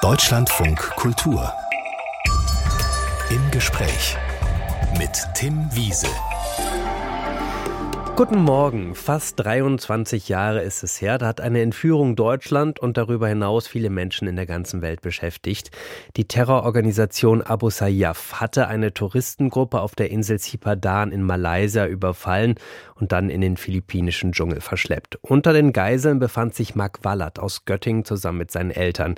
Deutschlandfunk Kultur. Im Gespräch mit Tim Wiese. Guten Morgen. Fast 23 Jahre ist es her. Da hat eine Entführung Deutschland und darüber hinaus viele Menschen in der ganzen Welt beschäftigt. Die Terrororganisation Abu Sayyaf hatte eine Touristengruppe auf der Insel Sipadan in Malaysia überfallen und dann in den philippinischen Dschungel verschleppt. Unter den Geiseln befand sich Mark Wallert aus Göttingen zusammen mit seinen Eltern.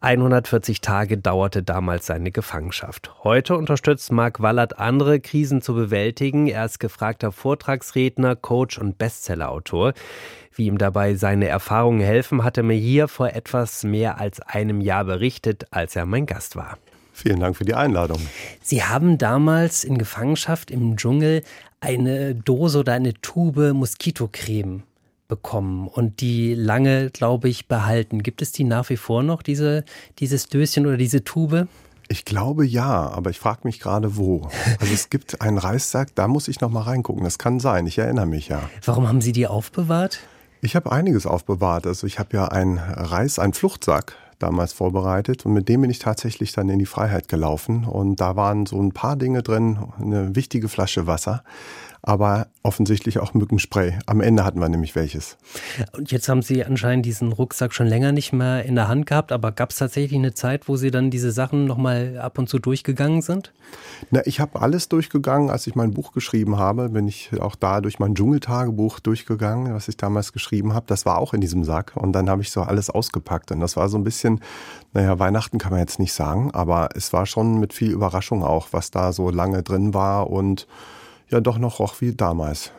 140 Tage dauerte damals seine Gefangenschaft. Heute unterstützt Mark Wallert andere Krisen zu bewältigen. Er ist gefragter Vortragsredner, Coach und Bestsellerautor. Wie ihm dabei seine Erfahrungen helfen, hat er mir hier vor etwas mehr als einem Jahr berichtet, als er mein Gast war. Vielen Dank für die Einladung. Sie haben damals in Gefangenschaft im Dschungel eine Dose oder eine Tube Moskitocreme bekommen und die lange, glaube ich, behalten. Gibt es die nach wie vor noch, diese, dieses Döschen oder diese Tube? Ich glaube ja, aber ich frage mich gerade wo. Also es gibt einen Reissack, da muss ich noch mal reingucken. Das kann sein, ich erinnere mich ja. Warum haben Sie die aufbewahrt? Ich habe einiges aufbewahrt. Also ich habe ja einen Reis, einen Fluchtsack damals vorbereitet und mit dem bin ich tatsächlich dann in die Freiheit gelaufen und da waren so ein paar Dinge drin, eine wichtige Flasche Wasser, aber offensichtlich auch Mückenspray. Am Ende hatten wir nämlich welches. Und jetzt haben Sie anscheinend diesen Rucksack schon länger nicht mehr in der Hand gehabt, aber gab es tatsächlich eine Zeit, wo Sie dann diese Sachen nochmal ab und zu durchgegangen sind? Na, ich habe alles durchgegangen. Als ich mein Buch geschrieben habe, bin ich auch da durch mein Dschungeltagebuch durchgegangen, was ich damals geschrieben habe. Das war auch in diesem Sack. Und dann habe ich so alles ausgepackt. Und das war so ein bisschen, naja, Weihnachten kann man jetzt nicht sagen, aber es war schon mit viel Überraschung auch, was da so lange drin war und ja doch noch roch wie damals.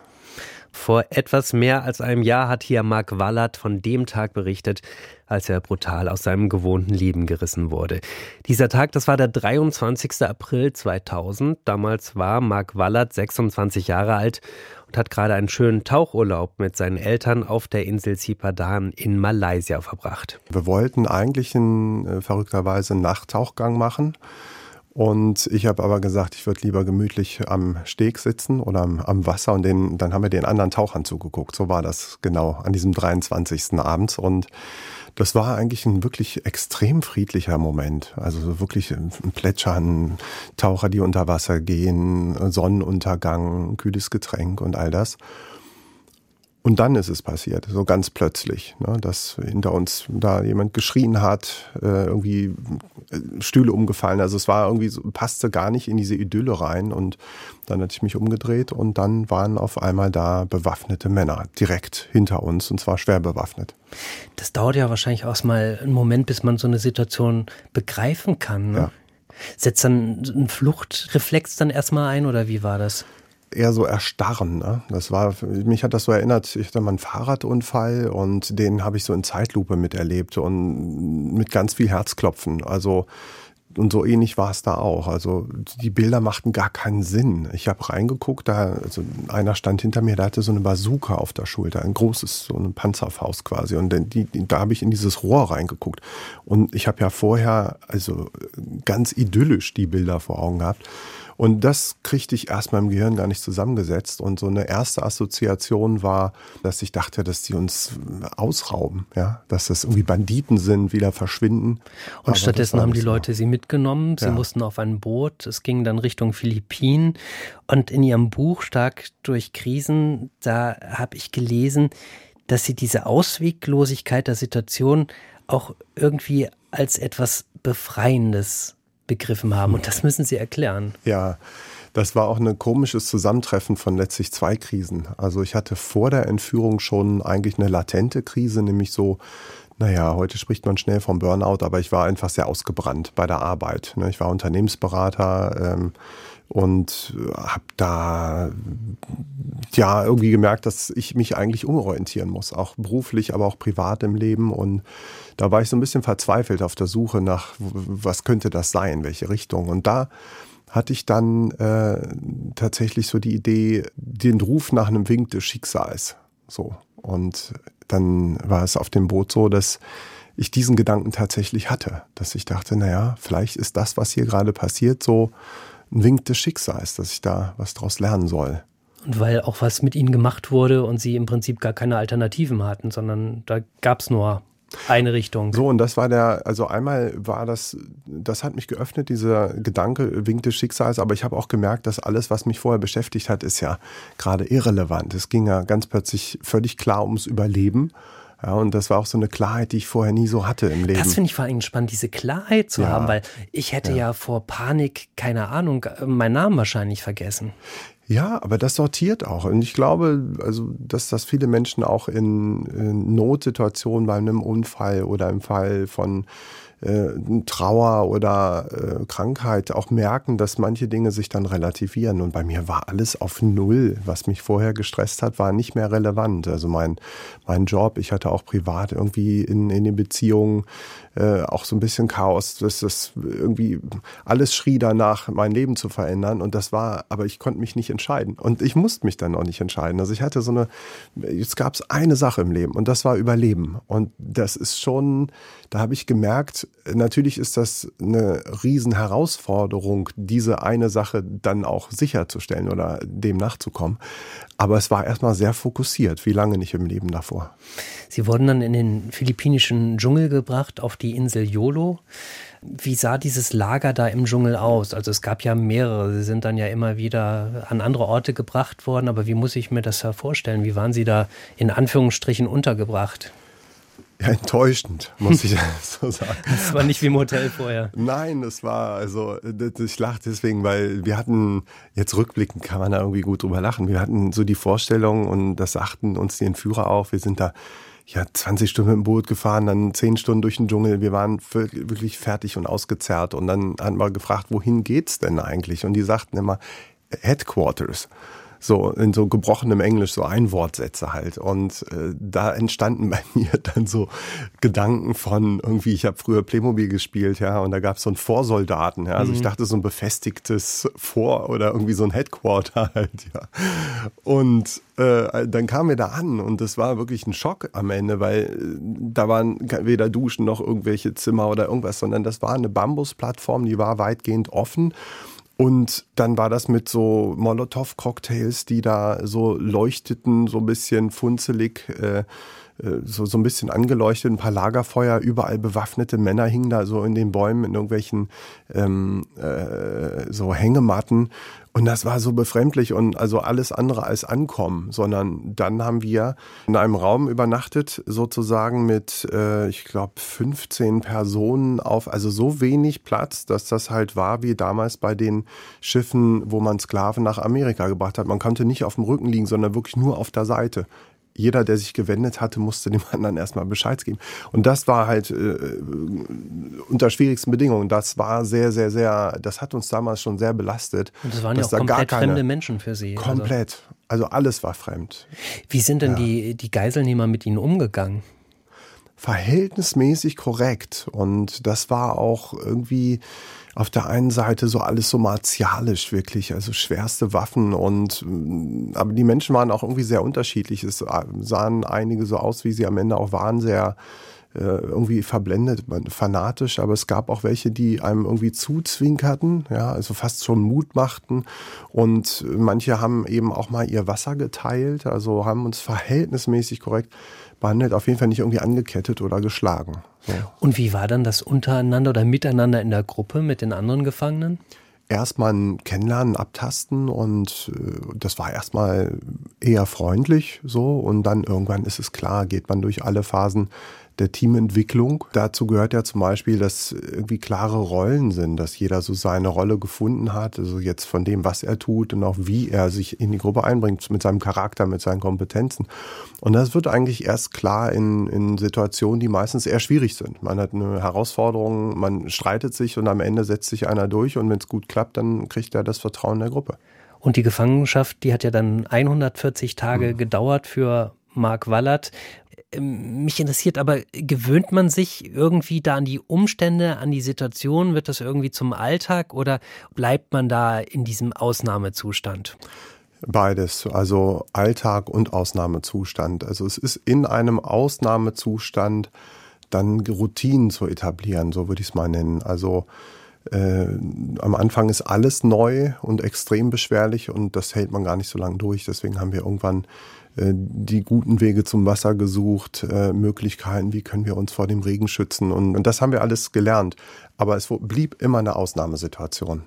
Vor etwas mehr als einem Jahr hat hier Mark Wallert von dem Tag berichtet, als er brutal aus seinem gewohnten Leben gerissen wurde. Dieser Tag, das war der 23. April 2000. Damals war Mark Wallert 26 Jahre alt und hat gerade einen schönen Tauchurlaub mit seinen Eltern auf der Insel Sipadan in Malaysia verbracht. Wir wollten eigentlich in, äh, verrückterweise einen Nachttauchgang machen. Und ich habe aber gesagt, ich würde lieber gemütlich am Steg sitzen oder am, am Wasser und den, dann haben wir den anderen Tauchern zugeguckt. So war das genau an diesem 23. Abend. Und das war eigentlich ein wirklich extrem friedlicher Moment. Also wirklich ein Plätschern, Taucher, die unter Wasser gehen, Sonnenuntergang, kühles Getränk und all das. Und dann ist es passiert, so ganz plötzlich, ne, dass hinter uns da jemand geschrien hat, äh, irgendwie äh, Stühle umgefallen. Also es war irgendwie so, passte gar nicht in diese Idylle rein. Und dann hatte ich mich umgedreht und dann waren auf einmal da bewaffnete Männer direkt hinter uns und zwar schwer bewaffnet. Das dauert ja wahrscheinlich auch mal einen Moment, bis man so eine Situation begreifen kann. Ne? Ja. Setzt dann ein Fluchtreflex dann erstmal ein oder wie war das? Eher so erstarren. Ne? Das war, mich hat das so erinnert, ich hatte mal einen Fahrradunfall und den habe ich so in Zeitlupe miterlebt und mit ganz viel Herzklopfen. Also und so ähnlich war es da auch. Also die Bilder machten gar keinen Sinn. Ich habe reingeguckt, da also einer stand hinter mir, der hatte so eine Bazooka auf der Schulter, ein großes, so eine Panzerfaust quasi. Und die, die, da habe ich in dieses Rohr reingeguckt. Und ich habe ja vorher also ganz idyllisch die Bilder vor Augen gehabt. Und das kriegte ich erstmal im Gehirn gar nicht zusammengesetzt. Und so eine erste Assoziation war, dass ich dachte, dass die uns ausrauben, ja, dass das irgendwie Banditen sind, wieder verschwinden. Und Aber stattdessen haben die Leute sie mitgenommen. Sie ja. mussten auf ein Boot. Es ging dann Richtung Philippinen. Und in ihrem Buch Stark durch Krisen, da habe ich gelesen, dass sie diese Ausweglosigkeit der Situation auch irgendwie als etwas Befreiendes begriffen haben. Und das müssen Sie erklären. Ja. Das war auch ein komisches Zusammentreffen von letztlich zwei Krisen. Also ich hatte vor der Entführung schon eigentlich eine latente Krise, nämlich so, naja, heute spricht man schnell vom Burnout, aber ich war einfach sehr ausgebrannt bei der Arbeit. Ne? Ich war Unternehmensberater ähm, und habe da ja irgendwie gemerkt, dass ich mich eigentlich umorientieren muss, auch beruflich, aber auch privat im Leben und da war ich so ein bisschen verzweifelt auf der Suche nach, was könnte das sein, welche Richtung. Und da hatte ich dann äh, tatsächlich so die Idee, den Ruf nach einem Wink des Schicksals. So. Und dann war es auf dem Boot so, dass ich diesen Gedanken tatsächlich hatte, dass ich dachte, naja, vielleicht ist das, was hier gerade passiert, so ein Wink des Schicksals, dass ich da was draus lernen soll. Und weil auch was mit ihnen gemacht wurde und sie im Prinzip gar keine Alternativen hatten, sondern da gab es nur eine Richtung. So, und das war der, also einmal war das, das hat mich geöffnet, dieser Gedanke, Wink des Schicksals, aber ich habe auch gemerkt, dass alles, was mich vorher beschäftigt hat, ist ja gerade irrelevant. Es ging ja ganz plötzlich völlig klar ums Überleben. Ja, und das war auch so eine Klarheit, die ich vorher nie so hatte im Leben. Das finde ich vor allem spannend, diese Klarheit zu ja. haben, weil ich hätte ja. ja vor Panik, keine Ahnung, meinen Namen wahrscheinlich vergessen. Ja, aber das sortiert auch. Und ich glaube, also, dass das viele Menschen auch in, in Notsituationen bei einem Unfall oder im Fall von äh, Trauer oder äh, Krankheit auch merken, dass manche Dinge sich dann relativieren. Und bei mir war alles auf Null. Was mich vorher gestresst hat, war nicht mehr relevant. Also mein, mein Job, ich hatte auch privat irgendwie in, in den Beziehungen äh, auch so ein bisschen Chaos. Das, das irgendwie alles schrie danach, mein Leben zu verändern. Und das war, aber ich konnte mich nicht entscheiden. Und ich musste mich dann auch nicht entscheiden. Also ich hatte so eine, jetzt gab es eine Sache im Leben und das war Überleben. Und das ist schon, da habe ich gemerkt, natürlich ist das eine Riesenherausforderung, diese eine Sache dann auch sicherzustellen oder dem nachzukommen. Aber es war erstmal sehr fokussiert, wie lange nicht im Leben davor. Sie wurden dann in den philippinischen Dschungel gebracht, auf die Insel Yolo. Wie sah dieses Lager da im Dschungel aus? Also es gab ja mehrere, sie sind dann ja immer wieder an andere Orte gebracht worden, aber wie muss ich mir das da vorstellen? Wie waren Sie da in Anführungsstrichen untergebracht? Ja, enttäuschend, muss ich so sagen. Das war nicht wie im Hotel vorher. Nein, das war, also, ich lache deswegen, weil wir hatten, jetzt rückblickend kann man da irgendwie gut drüber lachen. Wir hatten so die Vorstellung und das sagten uns die Entführer auch. Wir sind da, ja, 20 Stunden mit dem Boot gefahren, dann 10 Stunden durch den Dschungel. Wir waren wirklich fertig und ausgezerrt. Und dann hatten wir gefragt, wohin geht's denn eigentlich? Und die sagten immer, Headquarters so in so gebrochenem Englisch so Einwortsätze halt. Und äh, da entstanden bei mir dann so Gedanken von irgendwie, ich habe früher Playmobil gespielt, ja, und da gab es so einen Vorsoldaten, ja. Also mhm. ich dachte so ein befestigtes Vor- oder irgendwie so ein Headquarter halt, ja. Und äh, dann kamen wir da an und das war wirklich ein Schock am Ende, weil äh, da waren weder Duschen noch irgendwelche Zimmer oder irgendwas, sondern das war eine Bambusplattform, die war weitgehend offen und dann war das mit so Molotow-Cocktails, die da so leuchteten, so ein bisschen funzelig, äh, so, so ein bisschen angeleuchtet, ein paar Lagerfeuer, überall bewaffnete Männer hingen da so in den Bäumen in irgendwelchen ähm, äh, so Hängematten. Und das war so befremdlich und also alles andere als ankommen, sondern dann haben wir in einem Raum übernachtet, sozusagen mit, äh, ich glaube, 15 Personen auf, also so wenig Platz, dass das halt war wie damals bei den Schiffen, wo man Sklaven nach Amerika gebracht hat. Man konnte nicht auf dem Rücken liegen, sondern wirklich nur auf der Seite jeder, der sich gewendet hatte, musste dem anderen erstmal Bescheid geben. Und das war halt äh, unter schwierigsten Bedingungen. Das war sehr, sehr, sehr, das hat uns damals schon sehr belastet. Und das waren ja auch komplett fremde Menschen für Sie. Also komplett. Also, also alles war fremd. Wie sind denn ja. die, die Geiselnehmer mit Ihnen umgegangen? Verhältnismäßig korrekt. Und das war auch irgendwie auf der einen Seite so alles so martialisch wirklich, also schwerste Waffen und mm, aber die Menschen waren auch irgendwie sehr unterschiedlich. Es sahen einige so aus, wie sie am Ende auch waren, sehr äh, irgendwie verblendet, fanatisch, aber es gab auch welche, die einem irgendwie zuzwinkerten, ja, also fast schon Mut machten und manche haben eben auch mal ihr Wasser geteilt, also haben uns verhältnismäßig korrekt behandelt, auf jeden Fall nicht irgendwie angekettet oder geschlagen. So. Und wie war dann das untereinander oder miteinander in der Gruppe mit den anderen Gefangenen? Erstmal ein Kennenlernen, abtasten und äh, das war erstmal eher freundlich so und dann irgendwann ist es klar, geht man durch alle Phasen der Teamentwicklung. Dazu gehört ja zum Beispiel, dass irgendwie klare Rollen sind, dass jeder so seine Rolle gefunden hat, also jetzt von dem, was er tut und auch wie er sich in die Gruppe einbringt, mit seinem Charakter, mit seinen Kompetenzen. Und das wird eigentlich erst klar in, in Situationen, die meistens eher schwierig sind. Man hat eine Herausforderung, man streitet sich und am Ende setzt sich einer durch und wenn es gut klappt, dann kriegt er das Vertrauen der Gruppe. Und die Gefangenschaft, die hat ja dann 140 Tage mhm. gedauert für Mark Wallert. Ähm, mich interessiert aber, gewöhnt man sich irgendwie da an die Umstände, an die Situation? Wird das irgendwie zum Alltag oder bleibt man da in diesem Ausnahmezustand? Beides, also Alltag und Ausnahmezustand. Also es ist in einem Ausnahmezustand dann Routinen zu etablieren, so würde ich es mal nennen. Also äh, am Anfang ist alles neu und extrem beschwerlich und das hält man gar nicht so lange durch. Deswegen haben wir irgendwann die guten Wege zum Wasser gesucht, äh, Möglichkeiten, wie können wir uns vor dem Regen schützen. Und, und das haben wir alles gelernt. Aber es blieb immer eine Ausnahmesituation.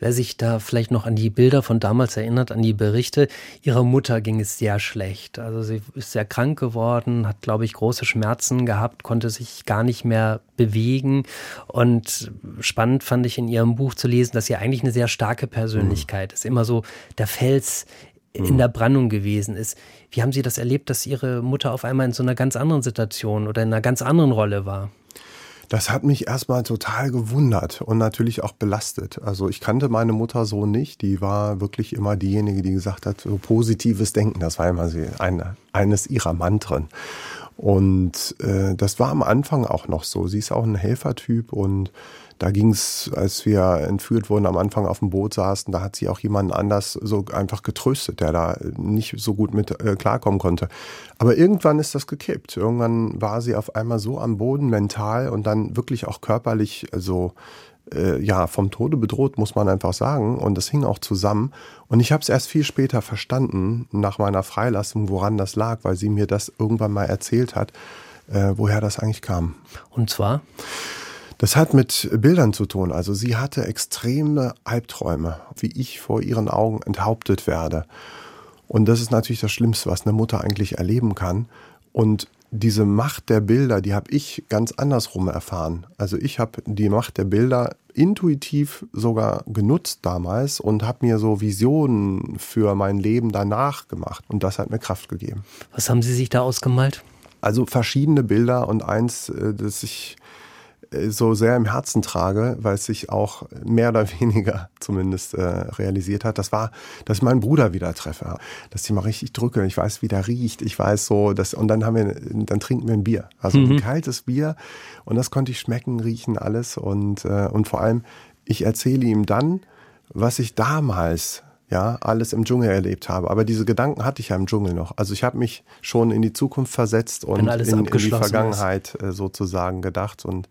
Wer sich da vielleicht noch an die Bilder von damals erinnert, an die Berichte, ihrer Mutter ging es sehr schlecht. Also sie ist sehr krank geworden, hat, glaube ich, große Schmerzen gehabt, konnte sich gar nicht mehr bewegen. Und spannend fand ich in ihrem Buch zu lesen, dass sie eigentlich eine sehr starke Persönlichkeit mhm. ist. Immer so der Fels in mhm. der Brandung gewesen ist. Wie haben Sie das erlebt, dass Ihre Mutter auf einmal in so einer ganz anderen Situation oder in einer ganz anderen Rolle war? Das hat mich erstmal total gewundert und natürlich auch belastet. Also ich kannte meine Mutter so nicht. Die war wirklich immer diejenige, die gesagt hat, so positives Denken. Das war immer eine, eines ihrer Mantren. Und äh, das war am Anfang auch noch so. Sie ist auch ein Helfertyp und da ging es, als wir entführt wurden, am Anfang auf dem Boot saßen, da hat sie auch jemanden anders so einfach getröstet, der da nicht so gut mit äh, klarkommen konnte. Aber irgendwann ist das gekippt. Irgendwann war sie auf einmal so am Boden mental und dann wirklich auch körperlich, also äh, ja, vom Tode bedroht, muss man einfach sagen. Und das hing auch zusammen. Und ich habe es erst viel später verstanden, nach meiner Freilassung, woran das lag, weil sie mir das irgendwann mal erzählt hat, äh, woher das eigentlich kam. Und zwar? Das hat mit Bildern zu tun. Also sie hatte extreme Albträume, wie ich vor ihren Augen enthauptet werde. Und das ist natürlich das Schlimmste, was eine Mutter eigentlich erleben kann. Und diese Macht der Bilder, die habe ich ganz andersrum erfahren. Also ich habe die Macht der Bilder intuitiv sogar genutzt damals und habe mir so Visionen für mein Leben danach gemacht. Und das hat mir Kraft gegeben. Was haben Sie sich da ausgemalt? Also verschiedene Bilder und eins, äh, das ich so sehr im Herzen trage, weil es sich auch mehr oder weniger zumindest äh, realisiert hat, das war, dass ich meinen Bruder wieder treffe, dass ich mal richtig drücke, ich weiß, wie der riecht, ich weiß so, dass, und dann haben wir, dann trinken wir ein Bier, also mhm. ein kaltes Bier. Und das konnte ich schmecken, riechen, alles. Und, äh, und vor allem, ich erzähle ihm dann, was ich damals ja, alles im Dschungel erlebt habe. Aber diese Gedanken hatte ich ja im Dschungel noch. Also ich habe mich schon in die Zukunft versetzt und in, in, die Vergangenheit ist. Äh, sozusagen gedacht und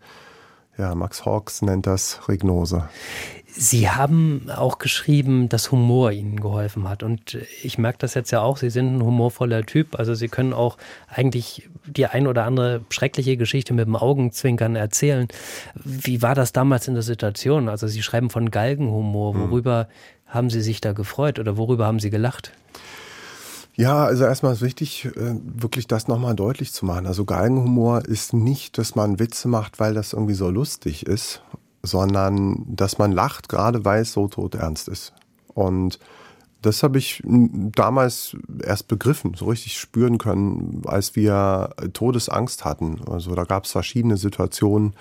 ja, Max Hawks nennt das Regnose. Sie haben auch geschrieben, dass Humor Ihnen geholfen hat. Und ich merke das jetzt ja auch, Sie sind ein humorvoller Typ. Also Sie können auch eigentlich die ein oder andere schreckliche Geschichte mit dem Augenzwinkern erzählen. Wie war das damals in der Situation? Also Sie schreiben von Galgenhumor. Hm. Worüber hm. Haben Sie sich da gefreut oder worüber haben Sie gelacht? Ja, also erstmal ist wichtig, äh, wirklich das nochmal deutlich zu machen. Also Galgenhumor ist nicht, dass man Witze macht, weil das irgendwie so lustig ist, sondern dass man lacht, gerade weil es so tot ernst ist. Und das habe ich damals erst begriffen, so richtig spüren können, als wir Todesangst hatten. Also da gab es verschiedene Situationen,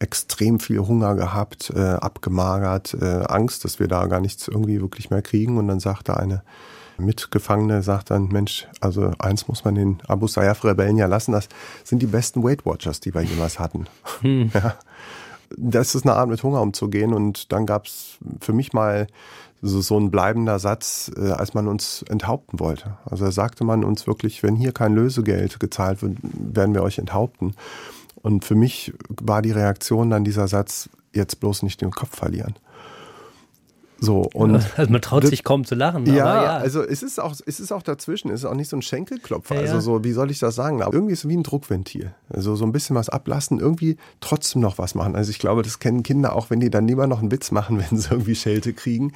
extrem viel Hunger gehabt, äh, abgemagert, äh, Angst, dass wir da gar nichts irgendwie wirklich mehr kriegen. Und dann sagte eine Mitgefangene sagt dann, Mensch, also eins muss man den Abu Sayyaf-Rebellen ja lassen, das sind die besten Weight Watchers, die wir jemals hatten. Hm. Ja. Das ist eine Art, mit Hunger umzugehen. Und dann gab es für mich mal so, so ein bleibender Satz, äh, als man uns enthaupten wollte. Also da sagte man uns wirklich, wenn hier kein Lösegeld gezahlt wird, werden wir euch enthaupten. Und für mich war die Reaktion dann dieser Satz, jetzt bloß nicht den Kopf verlieren. So, und also man traut sich kaum zu lachen. Ja, ja, also es ist, auch, es ist auch dazwischen, es ist auch nicht so ein Schenkelklopfer. Ja, also so, wie soll ich das sagen? Aber irgendwie ist es wie ein Druckventil. Also so ein bisschen was ablassen, irgendwie trotzdem noch was machen. Also ich glaube, das kennen Kinder auch, wenn die dann lieber noch einen Witz machen, wenn sie irgendwie Schelte kriegen,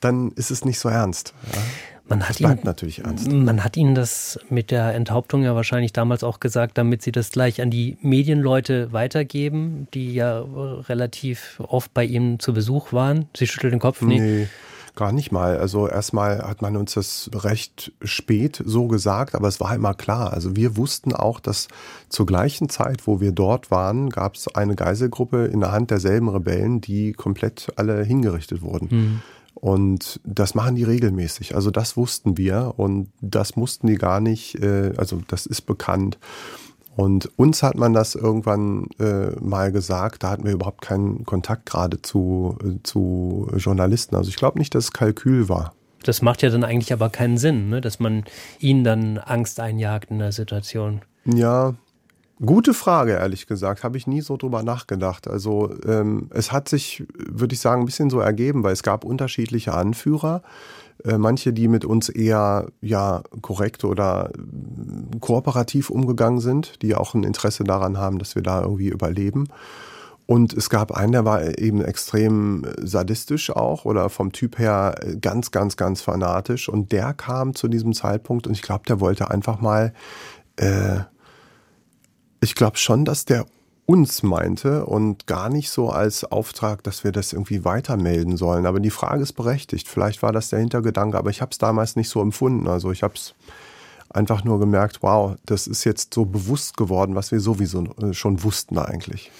dann ist es nicht so ernst. Ja? Man hat, ihn, natürlich ernst. man hat Ihnen das mit der Enthauptung ja wahrscheinlich damals auch gesagt, damit Sie das gleich an die Medienleute weitergeben, die ja relativ oft bei Ihnen zu Besuch waren. Sie schütteln den Kopf. Nee. nee. Gar nicht mal. Also erstmal hat man uns das recht spät so gesagt, aber es war immer klar. Also wir wussten auch, dass zur gleichen Zeit, wo wir dort waren, gab es eine Geiselgruppe in der Hand derselben Rebellen, die komplett alle hingerichtet wurden. Mhm. Und das machen die regelmäßig. Also das wussten wir und das mussten die gar nicht, äh, also das ist bekannt. Und uns hat man das irgendwann äh, mal gesagt, da hatten wir überhaupt keinen Kontakt gerade zu, äh, zu Journalisten. Also ich glaube nicht, dass es Kalkül war. Das macht ja dann eigentlich aber keinen Sinn, ne? dass man ihnen dann Angst einjagt in der Situation. Ja, Gute Frage, ehrlich gesagt. Habe ich nie so drüber nachgedacht. Also ähm, es hat sich, würde ich sagen, ein bisschen so ergeben, weil es gab unterschiedliche Anführer. Äh, manche, die mit uns eher ja korrekt oder äh, kooperativ umgegangen sind, die auch ein Interesse daran haben, dass wir da irgendwie überleben. Und es gab einen, der war eben extrem sadistisch auch oder vom Typ her ganz, ganz, ganz fanatisch. Und der kam zu diesem Zeitpunkt und ich glaube, der wollte einfach mal, äh, ich glaube schon, dass der uns meinte und gar nicht so als Auftrag, dass wir das irgendwie weitermelden sollen. Aber die Frage ist berechtigt. Vielleicht war das der Hintergedanke, aber ich habe es damals nicht so empfunden. Also ich habe es einfach nur gemerkt, wow, das ist jetzt so bewusst geworden, was wir sowieso äh, schon wussten eigentlich.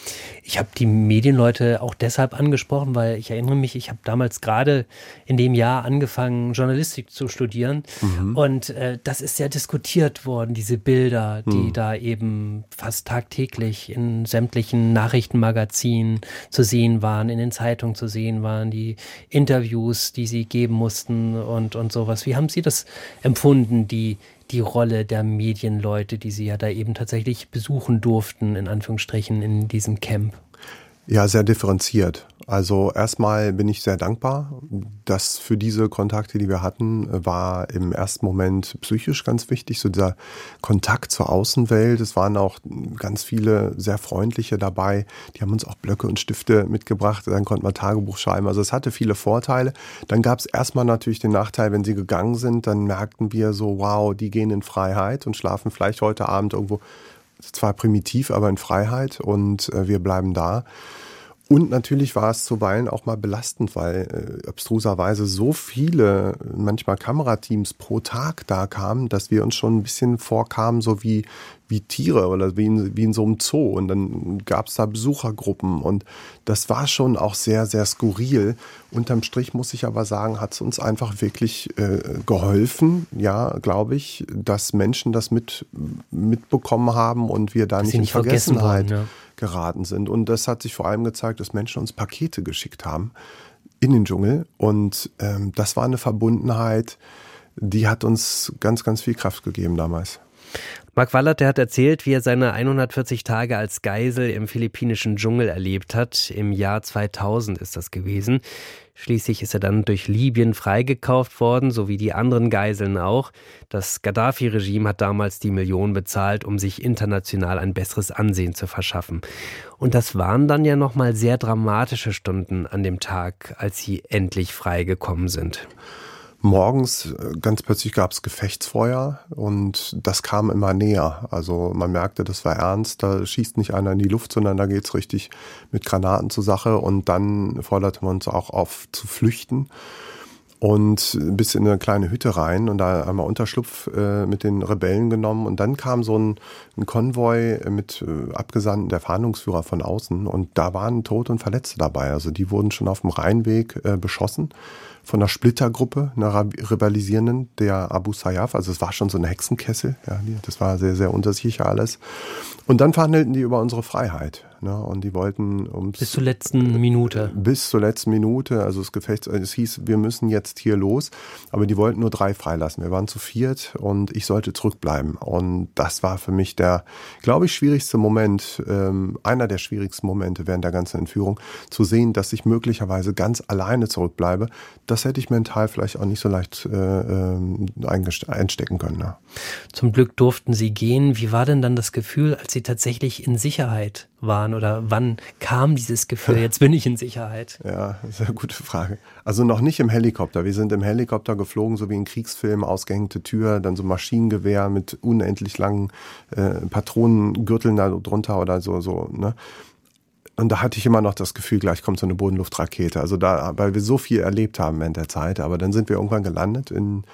Ich habe die Medienleute auch deshalb angesprochen, weil ich erinnere mich, ich habe damals gerade in dem Jahr angefangen, Journalistik zu studieren. Mhm. Und äh, das ist ja diskutiert worden, diese Bilder, die mhm. da eben fast tagtäglich in sämtlichen Nachrichtenmagazinen zu sehen waren, in den Zeitungen zu sehen waren, die Interviews, die sie geben mussten und, und sowas. Wie haben Sie das empfunden, die die Rolle der Medienleute, die Sie ja da eben tatsächlich besuchen durften, in Anführungsstrichen, in diesem Camp? Ja, sehr differenziert. Also erstmal bin ich sehr dankbar. dass für diese Kontakte, die wir hatten, war im ersten Moment psychisch ganz wichtig, so dieser Kontakt zur Außenwelt. Es waren auch ganz viele sehr freundliche dabei. Die haben uns auch Blöcke und Stifte mitgebracht. Dann konnten wir Tagebuch schreiben. Also es hatte viele Vorteile. Dann gab es erstmal natürlich den Nachteil, wenn sie gegangen sind, dann merkten wir so, wow, die gehen in Freiheit und schlafen vielleicht heute Abend irgendwo zwar primitiv, aber in Freiheit und äh, wir bleiben da. Und natürlich war es zuweilen auch mal belastend, weil äh, abstruserweise so viele, manchmal Kamerateams pro Tag da kamen, dass wir uns schon ein bisschen vorkamen, so wie, wie Tiere oder wie in, wie in so einem Zoo. Und dann gab es da Besuchergruppen und das war schon auch sehr, sehr skurril. Unterm Strich muss ich aber sagen, hat es uns einfach wirklich äh, geholfen, ja, glaube ich, dass Menschen das mit, mitbekommen haben und wir da nicht in Vergessenheit. Vergessen worden, ja geraten sind. Und das hat sich vor allem gezeigt, dass Menschen uns Pakete geschickt haben in den Dschungel. Und ähm, das war eine Verbundenheit, die hat uns ganz, ganz viel Kraft gegeben damals. Mark Wallert, der hat erzählt, wie er seine 140 Tage als Geisel im philippinischen Dschungel erlebt hat. Im Jahr 2000 ist das gewesen. Schließlich ist er dann durch Libyen freigekauft worden, so wie die anderen Geiseln auch. Das Gaddafi-Regime hat damals die Millionen bezahlt, um sich international ein besseres Ansehen zu verschaffen. Und das waren dann ja nochmal sehr dramatische Stunden an dem Tag, als sie endlich freigekommen sind. Morgens äh, ganz plötzlich gab es Gefechtsfeuer und das kam immer näher. Also man merkte, das war ernst. Da schießt nicht einer in die Luft, sondern da geht's richtig mit Granaten zur Sache. Und dann forderte man uns auch auf zu flüchten und bis in eine kleine Hütte rein und da einmal Unterschlupf äh, mit den Rebellen genommen und dann kam so ein, ein Konvoi mit äh, Abgesandten der Fahndungsführer von außen und da waren Tote und Verletzte dabei. Also die wurden schon auf dem Rheinweg äh, beschossen von einer Splittergruppe, einer Rivalisierenden, der Abu Sayyaf. Also es war schon so eine Hexenkessel. Ja, das war sehr, sehr unsicher alles. Und dann verhandelten die über unsere Freiheit. Ne? Und die wollten ums bis zur letzten Minute. Bis zur letzten Minute. Also das Gefecht, es hieß, wir müssen jetzt hier los. Aber die wollten nur drei freilassen. Wir waren zu viert und ich sollte zurückbleiben. Und das war für mich der, glaube ich, schwierigste Moment, ähm, einer der schwierigsten Momente während der ganzen Entführung, zu sehen, dass ich möglicherweise ganz alleine zurückbleibe. Das hätte ich mental vielleicht auch nicht so leicht äh, ähm, einstecken können. Ne? Zum Glück durften Sie gehen. Wie war denn dann das Gefühl, als Sie tatsächlich in Sicherheit waren oder wann kam dieses Gefühl, jetzt bin ich in Sicherheit? Ja, das ist eine gute Frage. Also noch nicht im Helikopter. Wir sind im Helikopter geflogen, so wie in Kriegsfilmen, ausgehängte Tür, dann so Maschinengewehr mit unendlich langen äh, Patronengürteln da drunter oder so, so, ne? Und da hatte ich immer noch das Gefühl, gleich kommt so eine Bodenluftrakete. Also da, weil wir so viel erlebt haben während der Zeit. Aber dann sind wir irgendwann gelandet in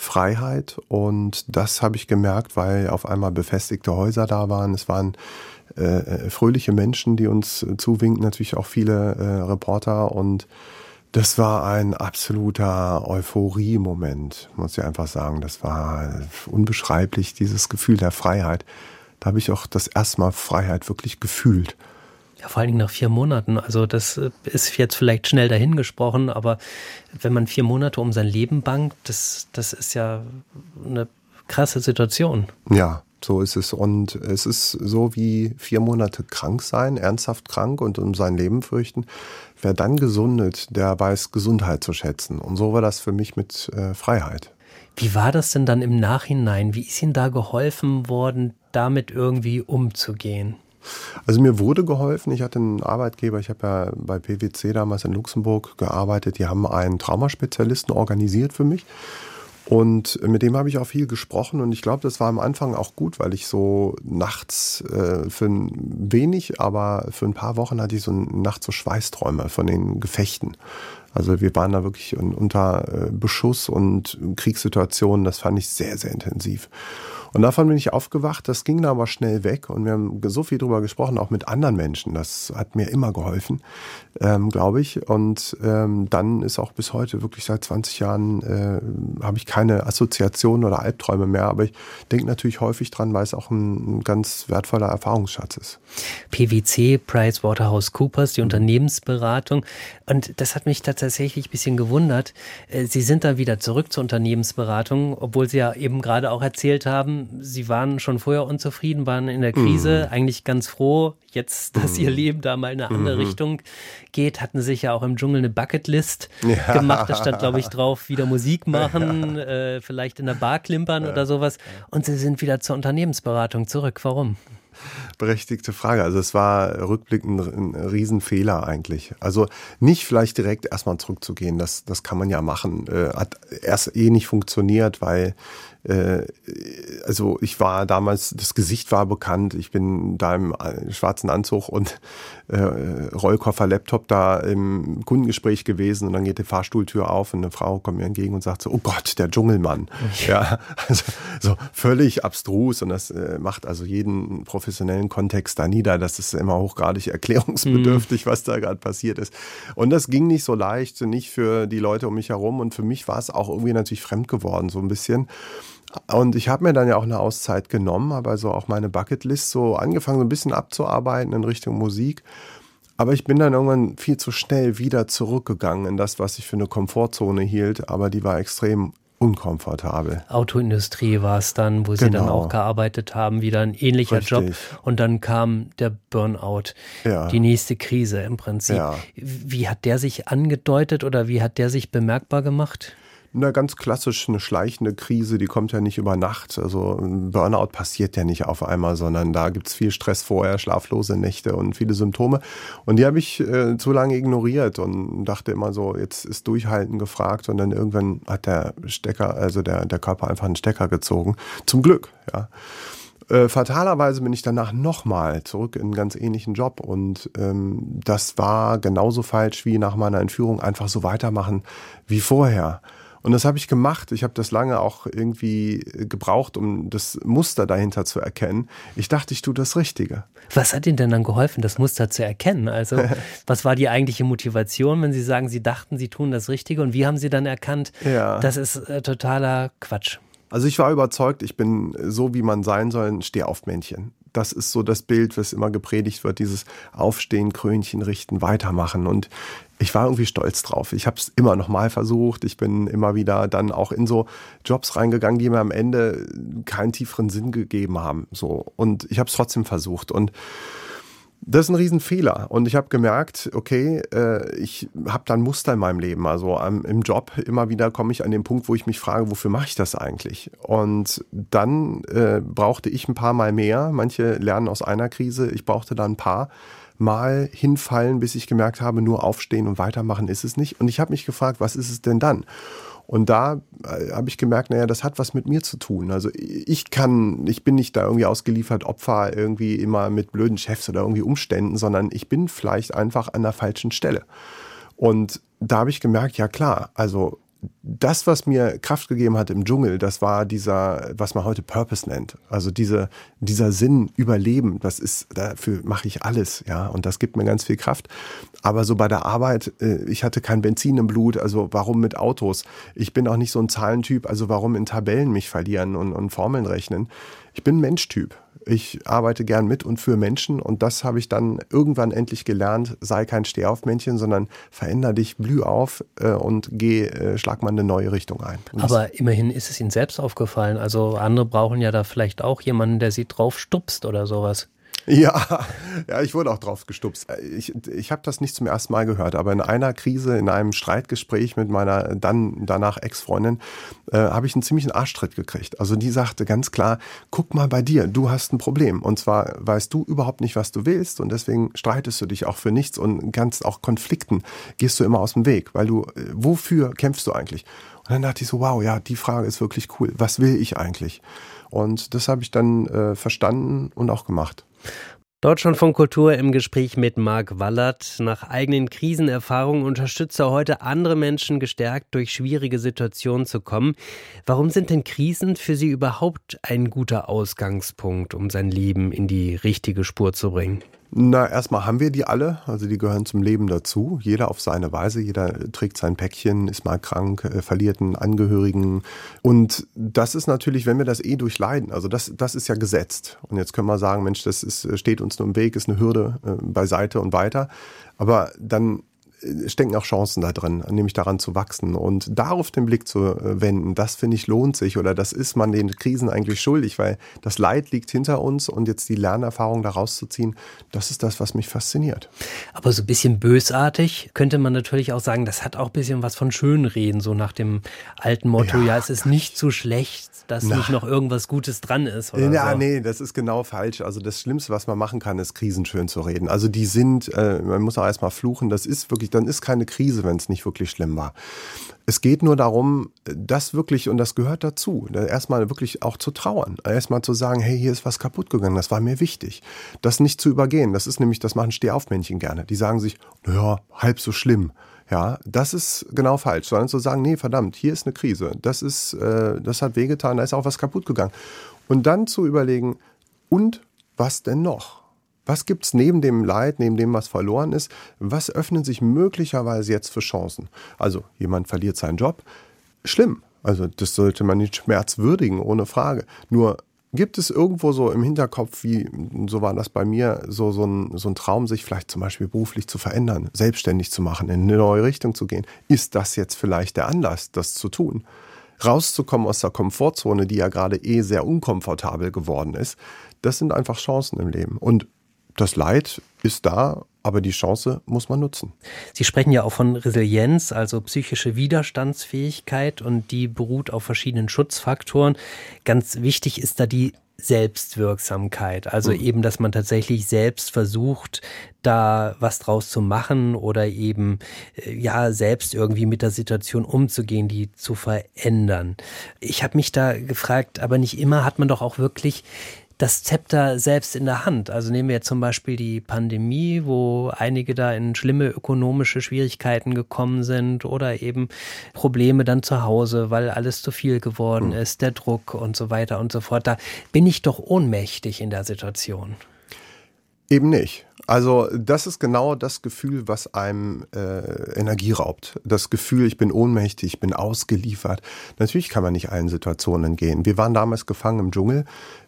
Freiheit und das habe ich gemerkt, weil auf einmal befestigte Häuser da waren. Es waren äh, äh, fröhliche Menschen, die uns zuwinken, natürlich auch viele äh, Reporter und das war ein absoluter Euphorie-Moment, muss ich einfach sagen. Das war unbeschreiblich, dieses Gefühl der Freiheit. Da habe ich auch das erste Mal Freiheit wirklich gefühlt. Ja, vor allen Dingen nach vier Monaten. Also das äh, ist jetzt vielleicht schnell dahingesprochen, aber wenn man vier Monate um sein Leben bangt, das, das ist ja eine krasse Situation. Ja, So ist es. Und es ist so wie vier Monate krank sein, ernsthaft krank und um sein Leben fürchten. Wer dann gesundet, der weiß Gesundheit zu schätzen. Und so war das für mich mit äh, Freiheit. Wie war das denn dann im Nachhinein? Wie ist Ihnen da geholfen worden, damit irgendwie umzugehen? Also mir wurde geholfen. Ich hatte einen Arbeitgeber, ich habe ja bei PwC damals in Luxemburg gearbeitet. Die haben einen Traumaspezialisten organisiert für mich. Und mit dem habe ich auch viel gesprochen und ich glaube, das war am Anfang auch gut, weil ich so nachts äh, für ein wenig, aber für ein paar Wochen hatte ich so nachts so Schweißträume von den Gefechten. Also wir waren da wirklich unter äh, Beschuss und Kriegssituationen, das fand ich sehr, sehr intensiv. Und davon bin ich aufgewacht, das ging dann aber schnell weg und wir haben so viel drüber gesprochen, auch mit anderen Menschen. Das hat mir immer geholfen, ähm, glaube ich. Und ähm, dann ist auch bis heute, wirklich seit 20 Jahren, äh, habe ich keine Assoziationen oder Albträume mehr. Aber ich denke natürlich häufig dran, weil es auch ein, ein ganz wertvoller Erfahrungsschatz ist. PwC, PricewaterhouseCoopers, die Unternehmensberatung. Und das hat mich tatsächlich ein bisschen gewundert. Äh, Sie sind dann wieder zurück zur Unternehmensberatung, obwohl Sie ja eben gerade auch erzählt haben, Sie waren schon vorher unzufrieden, waren in der Krise, mm. eigentlich ganz froh, jetzt, dass mm. Ihr Leben da mal in eine andere mm. Richtung geht. Hatten sich ja auch im Dschungel eine Bucketlist ja. gemacht. Da stand, glaube ich, drauf, wieder Musik machen, ja. äh, vielleicht in der Bar klimpern ja. oder sowas. Und Sie sind wieder zur Unternehmensberatung zurück. Warum? Berechtigte Frage. Also es war rückblickend ein Riesenfehler eigentlich. Also nicht vielleicht direkt erstmal zurückzugehen, das, das kann man ja machen. Äh, hat erst eh nicht funktioniert, weil also ich war damals, das Gesicht war bekannt, ich bin da im äh, schwarzen Anzug und äh, Rollkoffer, Laptop da im Kundengespräch gewesen und dann geht die Fahrstuhltür auf und eine Frau kommt mir entgegen und sagt so, oh Gott, der Dschungelmann. ja, also so völlig abstrus und das äh, macht also jeden professionellen Kontext da nieder. Das ist immer hochgradig erklärungsbedürftig, mhm. was da gerade passiert ist. Und das ging nicht so leicht, nicht für die Leute um mich herum und für mich war es auch irgendwie natürlich fremd geworden, so ein bisschen. Und ich habe mir dann ja auch eine Auszeit genommen, habe also auch meine Bucketlist so angefangen, so ein bisschen abzuarbeiten in Richtung Musik. Aber ich bin dann irgendwann viel zu schnell wieder zurückgegangen in das, was ich für eine Komfortzone hielt, aber die war extrem unkomfortabel. Autoindustrie war es dann, wo genau. Sie dann genau. auch gearbeitet haben, wieder ein ähnlicher Richtig. Job. Und dann kam der Burnout, ja. die nächste Krise im Prinzip. Ja. Wie hat der sich angedeutet oder wie hat der sich bemerkbar gemacht? Na, ganz klassisch eine schleichende Krise, die kommt ja nicht über Nacht. Also ein Burnout passiert ja nicht auf einmal, sondern da gibt's viel Stress vorher, schlaflose Nächte und viele Symptome. Und die habe ich äh, zu lange ignoriert und dachte immer so, jetzt ist Durchhalten gefragt und dann irgendwann hat der Stecker, also der, der Körper einfach einen Stecker gezogen. Zum Glück, ja. Äh, fatalerweise bin ich danach nochmal zurück in einen ganz ähnlichen Job und ähm, das war genauso falsch wie nach meiner Entführung einfach so weitermachen wie vorher. Und das habe ich gemacht. Ich habe das lange auch irgendwie gebraucht, um das Muster dahinter zu erkennen. Ich dachte, ich tue das Richtige. Was hat Ihnen denn dann geholfen, das Muster zu erkennen? Also, was war die eigentliche Motivation, wenn Sie sagen, Sie dachten, Sie tun das Richtige? Und wie haben Sie dann erkannt, ja. das ist äh, totaler Quatsch? Also ich war überzeugt, ich bin so, wie man sein soll, ein Stehaufmännchen. Das ist so das Bild, was immer gepredigt wird, dieses Aufstehen, Krönchen richten, weitermachen. Und ich war irgendwie stolz drauf. Ich habe es immer noch mal versucht. Ich bin immer wieder dann auch in so Jobs reingegangen, die mir am Ende keinen tieferen Sinn gegeben haben. So und ich habe es trotzdem versucht und das ist ein Riesenfehler. Und ich habe gemerkt, okay, äh, ich habe dann Muster in meinem Leben. Also ähm, im Job immer wieder komme ich an den Punkt, wo ich mich frage, wofür mache ich das eigentlich? Und dann äh, brauchte ich ein paar Mal mehr. Manche lernen aus einer Krise. Ich brauchte dann ein paar Mal hinfallen, bis ich gemerkt habe, nur aufstehen und weitermachen ist es nicht. Und ich habe mich gefragt, was ist es denn dann? Und da äh, habe ich gemerkt, naja, das hat was mit mir zu tun. Also ich kann, ich bin nicht da irgendwie ausgeliefert Opfer irgendwie immer mit blöden Chefs oder irgendwie Umständen, sondern ich bin vielleicht einfach an der falschen Stelle. Und da habe ich gemerkt, ja klar, also das, was mir Kraft gegeben hat im Dschungel, das war dieser, was man heute Purpose nennt. Also diese, dieser Sinn, Überleben, das ist, dafür mache ich alles, ja. Und das gibt mir ganz viel Kraft. Aber so bei der Arbeit, äh, ich hatte kein Benzin im Blut, also warum mit Autos? Ich bin auch nicht so ein Zahlentyp, also warum in Tabellen mich verlieren und, und Formeln rechnen? ich bin Menschtyp. Ich arbeite gern mit und für Menschen und das habe ich dann irgendwann endlich gelernt. Sei kein Stehaufmännchen, sondern veränder dich, blüh auf äh, und geh, äh, schlag mal eine neue Richtung ein. Und Aber immerhin ist es Ihnen selbst aufgefallen. Also andere brauchen ja da vielleicht auch jemanden, der sie drauf stupst oder sowas. Ja, ja, ich wurde auch drauf gestupst. Ich, ich habe das nicht zum ersten Mal gehört, aber in einer Krise, in einem Streitgespräch mit meiner dann danach Ex-Freundin, äh, habe ich einen ziemlichen Arschtritt gekriegt. Also die sagte ganz klar, guck mal bei dir, du hast ein Problem. Und zwar weißt du überhaupt nicht, was du willst und deswegen streitest du dich auch für nichts und kannst auch Konflikten, gehst du immer aus dem Weg, weil du, äh, wofür kämpfst du eigentlich? Und dann dachte ich so, wow, ja, die Frage ist wirklich cool. Was will ich eigentlich? Und das habe ich dann äh, verstanden und auch gemacht. Deutschland von Kultur im Gespräch mit Marc Wallert. Nach eigenen Krisenerfahrungen unterstützt er heute andere Menschen gestärkt durch schwierige Situationen zu kommen. Warum sind denn Krisen für Sie überhaupt ein guter Ausgangspunkt, um sein Leben in die richtige Spur zu bringen? Na, erstmal haben wir die alle, also die gehören zum Leben dazu. Jeder auf seine Weise, jeder trägt sein Päckchen, ist mal krank, äh, verliert einen Angehörigen. Und das ist natürlich, wenn wir das eh durchleiden, also das, das ist ja gesetzt. Und jetzt können wir sagen, Mensch, das ist, steht uns nur im Weg, ist eine Hürde äh, beiseite und weiter. Aber dann stecken auch Chancen da drin, nämlich daran zu wachsen und darauf den Blick zu äh, wenden. Das finde ich lohnt sich oder das ist man den Krisen eigentlich schuldig, weil das Leid liegt hinter uns und jetzt die Lernerfahrung daraus zu ziehen, das ist das, was mich fasziniert. Aber so ein bisschen bösartig könnte man natürlich auch sagen, das hat auch ein bisschen was von Schönreden, so nach dem alten Motto, ja, ja es ist nicht so schlecht, dass Na. nicht noch irgendwas Gutes dran ist. Oder ja, so. nee, das ist genau falsch. Also das Schlimmste, was man machen kann, ist Krisen schön zu reden. Also die sind, äh, man muss auch erstmal fluchen, das ist wirklich dann ist keine Krise, wenn es nicht wirklich schlimm war. Es geht nur darum, das wirklich, und das gehört dazu, erstmal wirklich auch zu trauern. Erstmal zu sagen, hey, hier ist was kaputt gegangen, das war mir wichtig. Das nicht zu übergehen. Das ist nämlich, das machen Stehaufmännchen gerne. Die sagen sich, naja, halb so schlimm. Ja, das ist genau falsch, sondern zu sagen, nee, verdammt, hier ist eine Krise. Das ist, äh, das hat wehgetan, da ist auch was kaputt gegangen. Und dann zu überlegen, und was denn noch? Was gibt es neben dem Leid, neben dem, was verloren ist? Was öffnen sich möglicherweise jetzt für Chancen? Also jemand verliert seinen Job. Schlimm. Also das sollte man nicht schmerzwürdigen, ohne Frage. Nur gibt es irgendwo so im Hinterkopf, wie so war das bei mir, so, so, ein, so ein Traum, sich vielleicht zum Beispiel beruflich zu verändern, selbstständig zu machen, in eine neue Richtung zu gehen? Ist das jetzt vielleicht der Anlass, das zu tun? Rauszukommen aus der Komfortzone, die ja gerade eh sehr unkomfortabel geworden ist, das sind einfach Chancen im Leben. Und das Leid ist da, aber die Chance muss man nutzen. Sie sprechen ja auch von Resilienz, also psychische Widerstandsfähigkeit und die beruht auf verschiedenen Schutzfaktoren. Ganz wichtig ist da die Selbstwirksamkeit. Also mhm. eben, dass man tatsächlich selbst versucht, da was draus zu machen oder eben, äh, ja, selbst irgendwie mit der Situation umzugehen, die zu verändern. Ich habe mich da gefragt, aber nicht immer hat man doch auch wirklich das Zepter selbst in der Hand. Also nehmen wir jetzt zum Beispiel die Pandemie, wo einige da in schlimme ökonomische Schwierigkeiten gekommen sind oder eben Probleme dann zu Hause, weil alles zu viel geworden mhm. ist, der Druck und so weiter und so fort. Da bin ich doch ohnmächtig in der Situation. Eben nicht. Also das ist genau das Gefühl, was einem äh, Energie raubt. Das Gefühl, ich bin ohnmächtig, ich bin ausgeliefert. Natürlich kann man nicht allen Situationen entgehen. Wir waren damals gefangen im Dschungel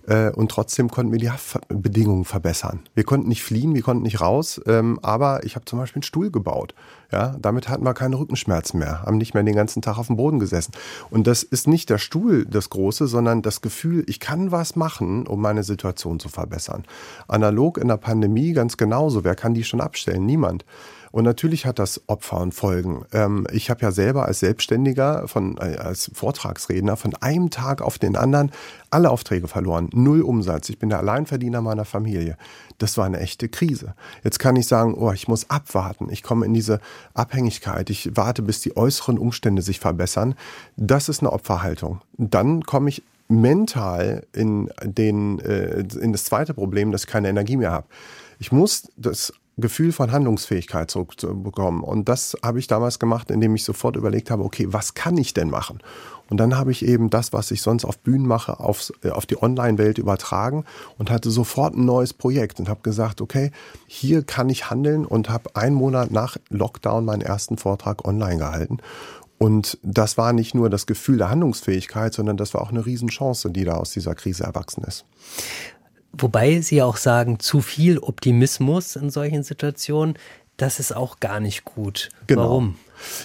äh, und trotzdem konnten wir die Haftbedingungen verbessern. Wir konnten nicht fliehen, wir konnten nicht raus, ähm, aber ich habe zum Beispiel einen Stuhl gebaut. Ja, damit hatten wir keine Rückenschmerzen mehr, haben nicht mehr den ganzen Tag auf dem Boden gesessen. Und das ist nicht der Stuhl das Große, sondern das Gefühl, ich kann was machen, um meine Situation zu verbessern. Analog in der Pandemie ganz genauso. Wer kann die schon abstellen? Niemand. Und natürlich hat das Opfer und Folgen. Ähm, ich habe ja selber als Selbstständiger, von, äh, als Vortragsredner von einem Tag auf den anderen alle Aufträge verloren. Null Umsatz. Ich bin der Alleinverdiener meiner Familie. Das war eine echte Krise. Jetzt kann ich sagen, oh, ich muss abwarten. Ich komme in diese Abhängigkeit. Ich warte, bis die äußeren Umstände sich verbessern. Das ist eine Opferhaltung. Dann komme ich mental in, den, äh, in das zweite Problem, dass ich keine Energie mehr habe. Ich muss das Gefühl von Handlungsfähigkeit zurückzubekommen. Und das habe ich damals gemacht, indem ich sofort überlegt habe, okay, was kann ich denn machen? Und dann habe ich eben das, was ich sonst auf Bühnen mache, aufs, äh, auf die Online-Welt übertragen und hatte sofort ein neues Projekt und habe gesagt, okay, hier kann ich handeln und habe einen Monat nach Lockdown meinen ersten Vortrag online gehalten Und das war nicht nur das Gefühl der Handlungsfähigkeit, sondern das war auch eine Riesenchance, die da aus dieser Krise erwachsen ist. Wobei Sie auch sagen, zu viel Optimismus in solchen Situationen, das ist auch gar nicht gut. Genau. Warum?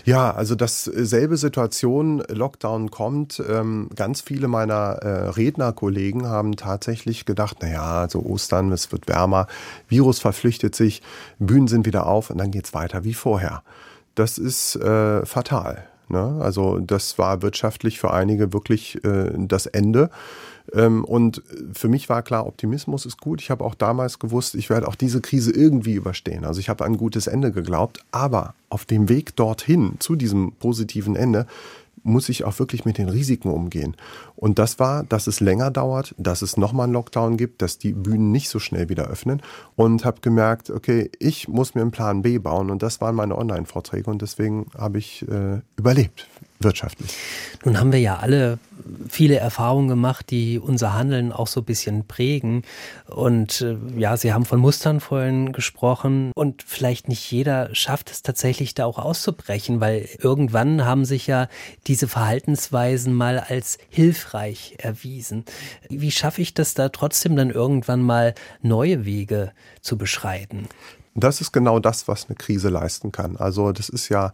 Ja, also dasselbe Situation, Lockdown kommt. Ähm, ganz viele meiner äh, Rednerkollegen haben tatsächlich gedacht, na ja, so Ostern, es wird wärmer, Virus verflüchtet sich, Bühnen sind wieder auf und dann geht's weiter wie vorher. Das ist äh, fatal. Ne? Also das war wirtschaftlich für einige wirklich äh, das Ende. Ähm, und für mich war klar, Optimismus ist gut. Ich habe auch damals gewusst, ich werde auch diese Krise irgendwie überstehen. Also ich habe ein gutes Ende geglaubt. Aber auf dem Weg dorthin, zu diesem positiven Ende, muss ich auch wirklich mit den Risiken umgehen. Und das war, dass es länger dauert, dass es nochmal einen Lockdown gibt, dass die Bühnen nicht so schnell wieder öffnen. Und habe gemerkt, okay, ich muss mir einen Plan B bauen. Und das waren meine Online-Vorträge. Und deswegen habe ich äh, überlebt wirtschaftlich. Nun haben wir ja alle viele Erfahrungen gemacht, die unser Handeln auch so ein bisschen prägen. Und äh, ja, Sie haben von Mustern vorhin gesprochen. Und vielleicht nicht jeder schafft es tatsächlich da auch auszubrechen, weil irgendwann haben sich ja diese Verhaltensweisen mal als hilfreich erwiesen. Wie schaffe ich das da trotzdem dann irgendwann mal neue Wege zu beschreiten? Das ist genau das, was eine Krise leisten kann. Also das ist ja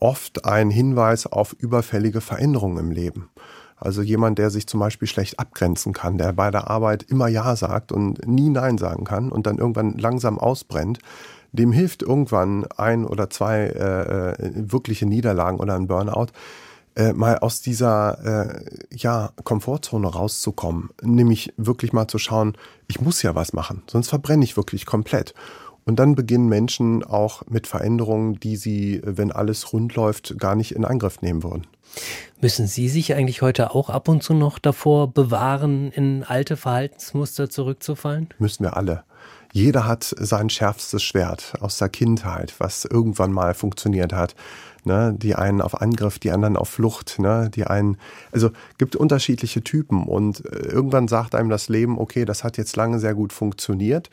oft ein Hinweis auf überfällige Veränderungen im Leben. Also jemand, der sich zum Beispiel schlecht abgrenzen kann, der bei der Arbeit immer Ja sagt und nie Nein sagen kann und dann irgendwann langsam ausbrennt, dem hilft irgendwann ein oder zwei äh, äh wirkliche Niederlagen oder ein Burnout, äh, mal aus dieser äh, ja, Komfortzone rauszukommen. Nämlich wirklich mal zu schauen, ich muss ja was machen, sonst verbrenne ich wirklich komplett. Und dann beginnen Menschen auch mit Veränderungen, die sie, wenn alles rund läuft, gar nicht in Angriff nehmen würden. Müssen Sie sich eigentlich heute auch ab und zu noch davor bewahren, in alte Verhaltensmuster zurückzufallen? Müssen wir alle. Jeder hat sein schärfstes Schwert aus der Kindheit, was irgendwann mal funktioniert hat. Ne, die einen auf Angriff, die anderen auf Flucht, ne, die einen, also gibt unterschiedliche Typen und äh, irgendwann sagt einem das Leben, okay, das hat jetzt lange sehr gut funktioniert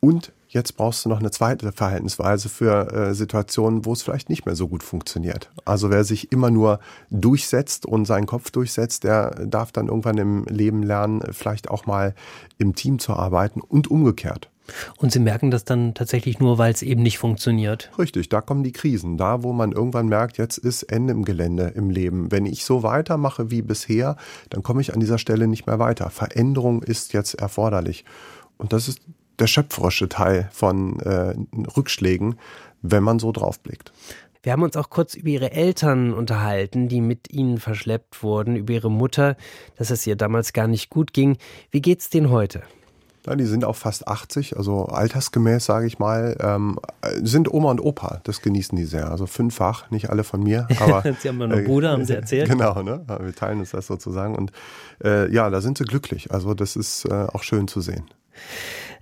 und Jetzt brauchst du noch eine zweite Verhaltensweise für äh, Situationen, wo es vielleicht nicht mehr so gut funktioniert. Also wer sich immer nur durchsetzt und seinen Kopf durchsetzt, der darf dann irgendwann im Leben lernen, vielleicht auch mal im Team zu arbeiten und umgekehrt. Und Sie merken das dann tatsächlich nur, weil es eben nicht funktioniert. Richtig, da kommen die Krisen. Da, wo man irgendwann merkt, jetzt ist Ende im Gelände im Leben. Wenn ich so weitermache wie bisher, dann komme ich an dieser Stelle nicht mehr weiter. Veränderung ist jetzt erforderlich. Und das ist der schöpferische Teil von äh, Rückschlägen, wenn man so draufblickt. Wir haben uns auch kurz über ihre Eltern unterhalten, die mit ihnen verschleppt wurden, über ihre Mutter, dass es ihr damals gar nicht gut ging. Wie geht's denen heute? Ja, die sind auch fast 80, also altersgemäß, sage ich mal, ähm, sind Oma und Opa. Das genießen die sehr. Also fünffach, nicht alle von mir. Aber, sie haben einen Bruder, haben sie erzählt. Genau, ne? wir teilen uns das sozusagen. Und äh, ja, da sind sie glücklich. Also das ist äh, auch schön zu sehen.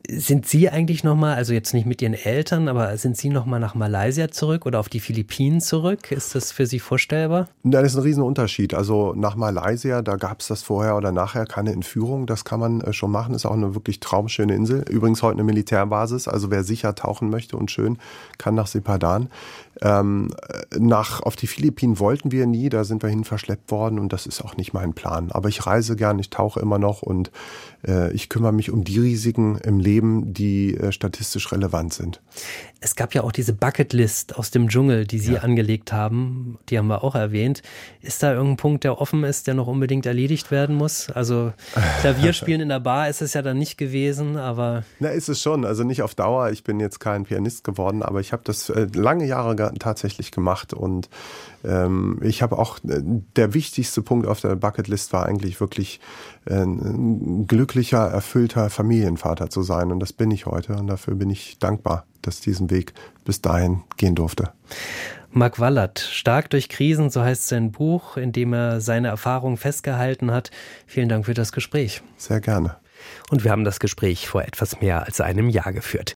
Sind Sie eigentlich nochmal, also jetzt nicht mit Ihren Eltern, aber sind Sie nochmal nach Malaysia zurück oder auf die Philippinen zurück? Ist das für Sie vorstellbar? Ja, das ist ein Riesenunterschied. Also nach Malaysia, da gab es das vorher oder nachher keine Entführung. Das kann man äh, schon machen. Ist auch eine wirklich traumschöne Insel. Übrigens heute eine Militärbasis. Also wer sicher tauchen möchte und schön, kann nach Sepadan. Ähm, nach, auf die Philippinen wollten wir nie. Da sind wir hin verschleppt worden und das ist auch nicht mein Plan. Aber ich reise gern, ich tauche immer noch und äh, ich kümmere mich um die Risiken im Leben Leben, die äh, statistisch relevant sind. Es gab ja auch diese Bucketlist aus dem Dschungel, die Sie ja. angelegt haben. Die haben wir auch erwähnt. Ist da irgendein Punkt, der offen ist, der noch unbedingt erledigt werden muss? Also Klavierspielen in der Bar ist es ja dann nicht gewesen, aber. Na, ist es schon. Also nicht auf Dauer. Ich bin jetzt kein Pianist geworden, aber ich habe das äh, lange Jahre tatsächlich gemacht und ähm, ich habe auch, äh, der wichtigste Punkt auf der Bucketlist war eigentlich wirklich ein glücklicher, erfüllter Familienvater zu sein. Und das bin ich heute. Und dafür bin ich dankbar, dass diesen Weg bis dahin gehen durfte. Mark Wallert, stark durch Krisen, so heißt sein Buch, in dem er seine Erfahrungen festgehalten hat. Vielen Dank für das Gespräch. Sehr gerne. Und wir haben das Gespräch vor etwas mehr als einem Jahr geführt.